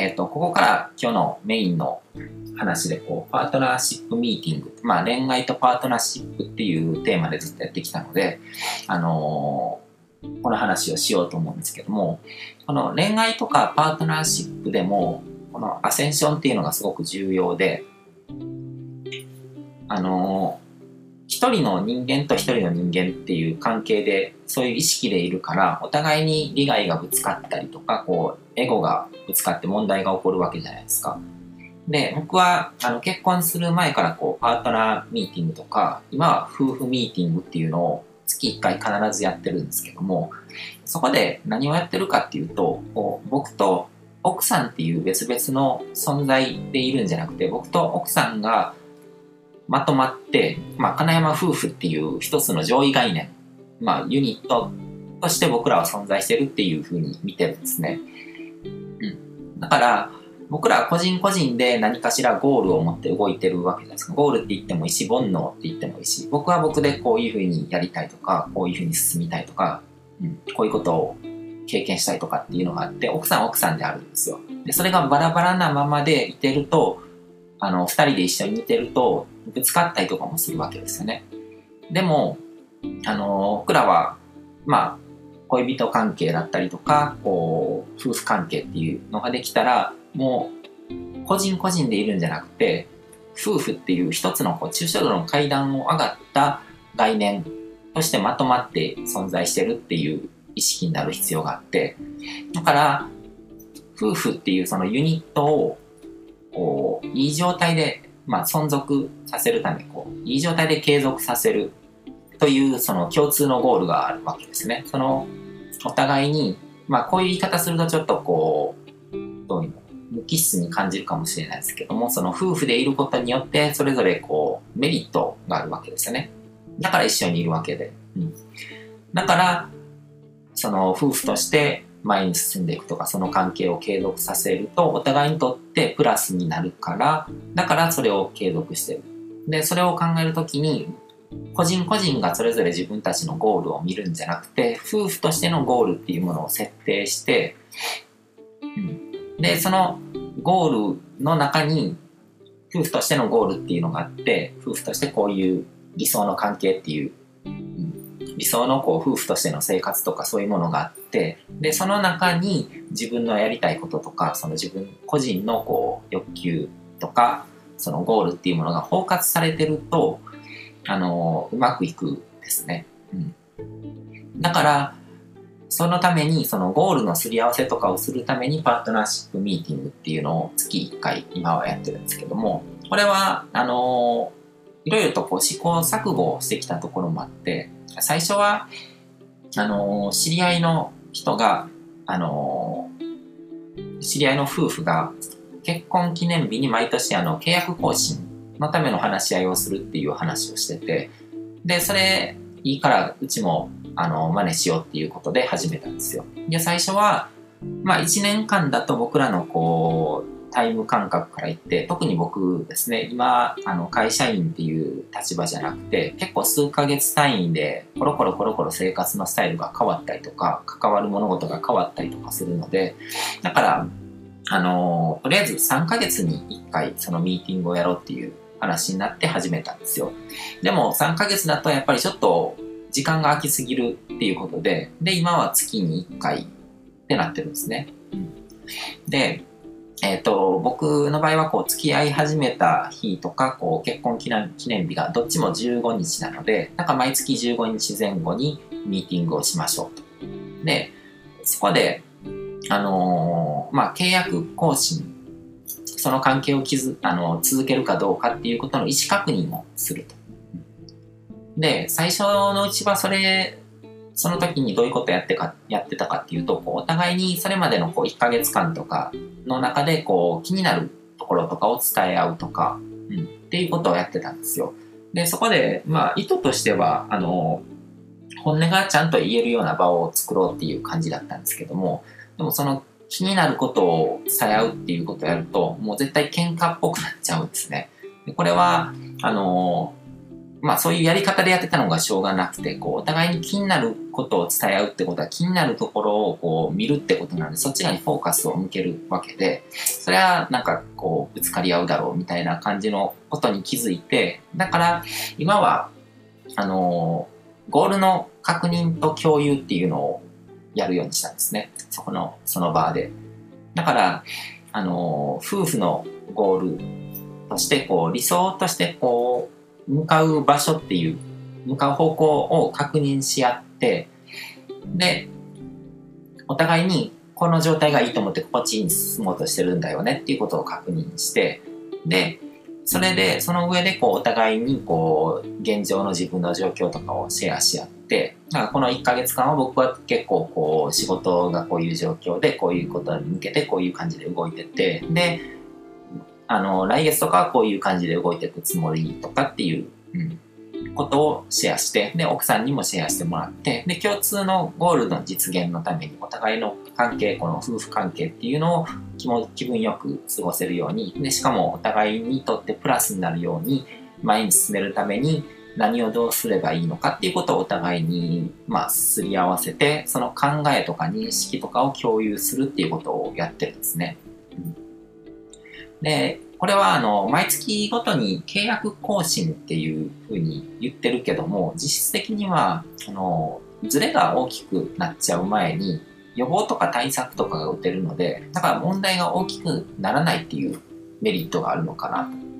えっ、と、ここから今日のメインの話で、こう、パートナーシップミーティング、まあ、恋愛とパートナーシップっていうテーマでずっとやってきたので、あのーこの話をしようと思うんですけども、この恋愛とかパートナーシップでも、このアセンションっていうのがすごく重要で、あのー一人の人間と一人の人間っていう関係で、そういう意識でいるから、お互いに利害がぶつかったりとか、こう、エゴがぶつかって問題が起こるわけじゃないですか。で、僕は、あの、結婚する前から、こう、パートナーミーティングとか、今は夫婦ミーティングっていうのを月1回必ずやってるんですけども、そこで何をやってるかっていうと、こう僕と奥さんっていう別々の存在でいるんじゃなくて、僕と奥さんがまとまって、まあ、金山夫婦っていう一つの上位概念、まあ、ユニットとして僕らは存在してるっていうふうに見てるんですね。うん。だから、僕らは個人個人で何かしらゴールを持って動いてるわけじゃないですか。ゴールって言ってもいいし、煩悩って言ってもいいし、僕は僕でこういうふうにやりたいとか、こういうふうに進みたいとか、うん、こういうことを経験したいとかっていうのがあって、奥さんは奥さんであるんですよ。で、それがバラバラなままでいてると、あの、二人で一緒にいてると、ぶつかったりとかもするわけですよね。でも、あの、僕らは、まあ、恋人関係だったりとか、こう、夫婦関係っていうのができたら、もう、個人個人でいるんじゃなくて、夫婦っていう一つのこう抽象度の階段を上がった概念としてまとまって存在してるっていう意識になる必要があって、だから、夫婦っていうそのユニットを、こう、いい状態で、まあ、存続させるため、こう、いい状態で継続させるという、その共通のゴールがあるわけですね。その、お互いに、まあ、こういう言い方するとちょっとこう、どういうの無機質に感じるかもしれないですけども、その夫婦でいることによって、それぞれこう、メリットがあるわけですよね。だから一緒にいるわけで。うん。だから、その夫婦として前に進んでいくとか、その関係を継続させると、お互いにとってプラスになるから、だからそれを継続してる。で、それを考えるときに、個人個人がそれぞれ自分たちのゴールを見るんじゃなくて、夫婦としてのゴールっていうものを設定して、うん、で、そのゴールの中に、夫婦としてのゴールっていうのがあって、夫婦としてこういう理想の関係っていう、理想のこう夫婦としての生活とかそういうものがあって、で、その中に自分のやりたいこととか、その自分個人のこう欲求とか、そのゴールっていうものが包括されてると、あの、うまくいくですね。うん。だから、そのために、そのゴールのすり合わせとかをするために、パートナーシップミーティングっていうのを月1回今はやってるんですけども、これは、あの、いろいろとこう試行錯誤をしてきたところもあって、最初は、あの、知り合いの人が、あの、知り合いの夫婦が結婚記念日に毎年あの契約更新のための話し合いをするっていう話をしてて、で、それいいからうちもあの真似しようっていうことで始めたんですよ。で、最初は、まあ1年間だと僕らのこう、タイム感覚から言って、特に僕ですね、今、あの会社員っていう立場じゃなくて、結構数ヶ月単位でコロコロコロコロ生活のスタイルが変わったりとか、関わる物事が変わったりとかするので、だから、あのとりあえず3ヶ月に1回そのミーティングをやろうっていう話になって始めたんですよ。でも3ヶ月だとやっぱりちょっと時間が空きすぎるっていうことで、で、今は月に1回ってなってるんですね。で、えっ、と、僕の場合はこう付き合い始めた日とか、こう結婚記念記念日がどっちも15日なので、なんか毎月15日前後にミーティングをしましょうと。で、そこで、あのーまあ、契約更新、その関係を築あの続けるかどうかっていうことの意思確認をすると。で、最初のうちはそれ、その時にどういうことやってかやってたかっていうと、こうお互いにそれまでのこう1ヶ月間とかの中でこう気になるところとかを伝え合うとか、うん、っていうことをやってたんですよ。で、そこで、まあ、意図としては、あの、本音がちゃんと言えるような場を作ろうっていう感じだったんですけども、でもその気になることを伝え合うっていうことをやると、もう絶対喧嘩っぽくなっちゃうんですね。でこれは、あの、まあそういうやり方でやってたのがしょうがなくて、こう、お互いに気になることを伝え合うってことは気になるところをこう見るってことなんで、そっち側にフォーカスを向けるわけで、それはなんかこうぶつかり合うだろうみたいな感じのことに気づいて、だから今は、あの、ゴールの確認と共有っていうのをやるようにしたんですね。そこの、その場で。だから、あの、夫婦のゴールとして、こう、理想としてこう、向かう場所っていう、向かう方向を確認し合って、で、お互いにこの状態がいいと思ってこっちに進もうとしてるんだよねっていうことを確認して、で、それで、その上でこうお互いにこう、現状の自分の状況とかをシェアし合って、だからこの1ヶ月間は僕は結構こう、仕事がこういう状況で、こういうことに向けてこういう感じで動いてて、で、あの、来月とかはこういう感じで動いていくつもりとかっていう、うん、ことをシェアして、で、奥さんにもシェアしてもらって、で、共通のゴールの実現のために、お互いの関係、この夫婦関係っていうのを気も気分よく過ごせるように、で、しかもお互いにとってプラスになるように、前に進めるために、何をどうすればいいのかっていうことをお互いに、まあ、すり合わせて、その考えとか認識とかを共有するっていうことをやってるんですね。で、これはあの、毎月ごとに契約更新っていうふうに言ってるけども、実質的には、あの、ズレが大きくなっちゃう前に、予防とか対策とかが打てるので、だから問題が大きくならないっていうメリットがあるのかなと。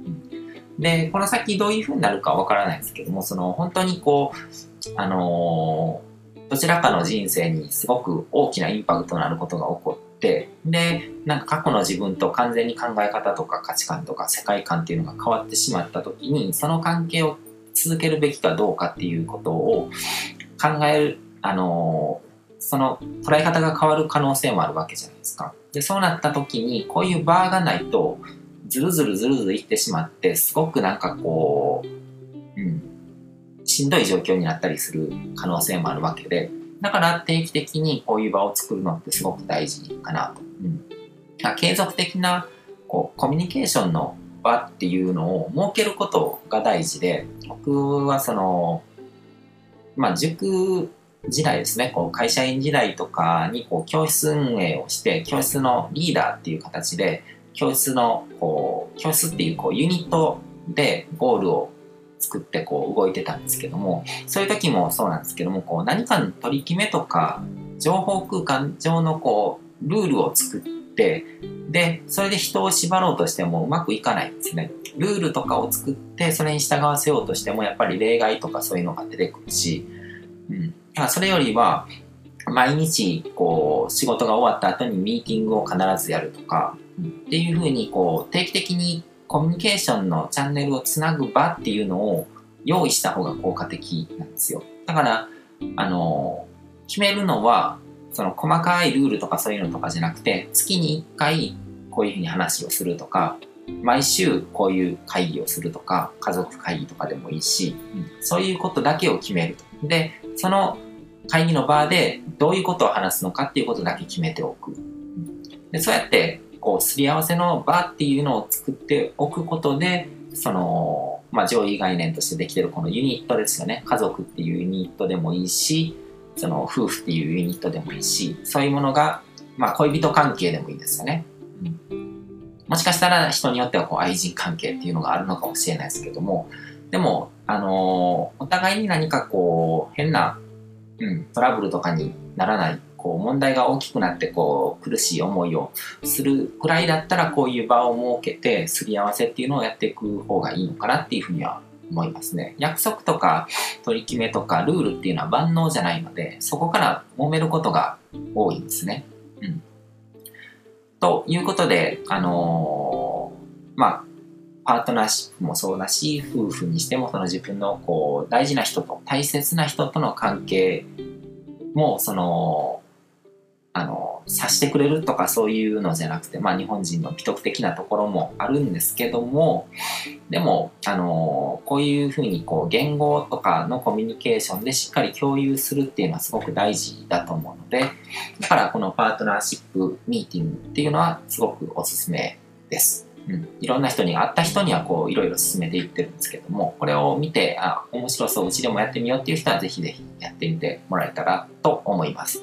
で、この先どういうふうになるかわからないですけども、その本当にこう、あのどちらかの人生にすごく大きなインパクトのあることが起こって、で、なんか過去の自分と完全に考え方とか価値観とか世界観っていうのが変わってしまった時に、その関係を続けるべきかどうかっていうことを考える、あのその捉え方が変わる可能性もあるわけじゃないですか。で、そうなった時に、こういうバーがないと、ずるずるずるずるいってしまって、すごくなんかこう、うん、しんどい状況になったりする可能性もあるわけで、だから定期的にこういう場を作るのってすごく大事かなと。うん、継続的なこうコミュニケーションの場っていうのを設けることが大事で、僕はその、まあ、塾時代ですね、こう会社員時代とかにこう教室運営をして、教室のリーダーっていう形で、教室のこう、教室っていうこうユニットでゴールを作ってこう動いてたんですけども、そういう時もそうなんですけども、こう何かの取り決めとか、情報空間上のこう、ルールを作って、で、それで人を縛ろうとしてもうまくいかないんですね。ルールとかを作って、それに従わせようとしても、やっぱり例外とかそういうのが出てくるし、うん。だからそれよりは、毎日、こう、仕事が終わった後にミーティングを必ずやるとか、っていうふうに、こう、定期的にコミュニケーションのチャンネルをつなぐ場っていうのを用意した方が効果的なんですよ。だから、あの、決めるのは、その細かいルールとかそういうのとかじゃなくて、月に1回こういうふうに話をするとか、毎週こういう会議をするとか、家族会議とかでもいいし、そういうことだけを決めると。で、その会議の場でどういうことを話すのかっていうことだけ決めておく。でそうやってこう、すり合わせの場っていうのを作っておくことで、その、まあ、上位概念としてできてるこのユニットですよね。家族っていうユニットでもいいし、その夫婦っていうユニットでもいいし、そういうものが、まあ、恋人関係でもいいですよね。うん、もしかしたら人によってはこう愛人関係っていうのがあるのかもしれないですけども、でも、あの、お互いに何かこう、変な、うん、トラブルとかにならないこう問題が大きくなってこう苦しい思いをするくらいだったらこういう場を設けてすり合わせっていうのをやっていく方がいいのかなっていうふうには思いますね。約束とか取り決めとかルールっていうのは万能じゃないのでそこから揉めることが多いんですね。うん。ということで、あのー、まあ、パートナーシップもそうだし、夫婦にしてもその自分のこう大事な人と大切な人との関係もそのあの、察してくれるとかそういうのじゃなくて、まあ日本人の美徳的なところもあるんですけども、でも、あの、こういうふうにこう言語とかのコミュニケーションでしっかり共有するっていうのはすごく大事だと思うので、だからこのパートナーシップミーティングっていうのはすごくおすすめです。うん、いろんな人に会った人にはこういろいろ進めていってるんですけどもこれを見てあ面白そううちでもやってみようっていう人はぜひぜひやってみてもらえたらと思います。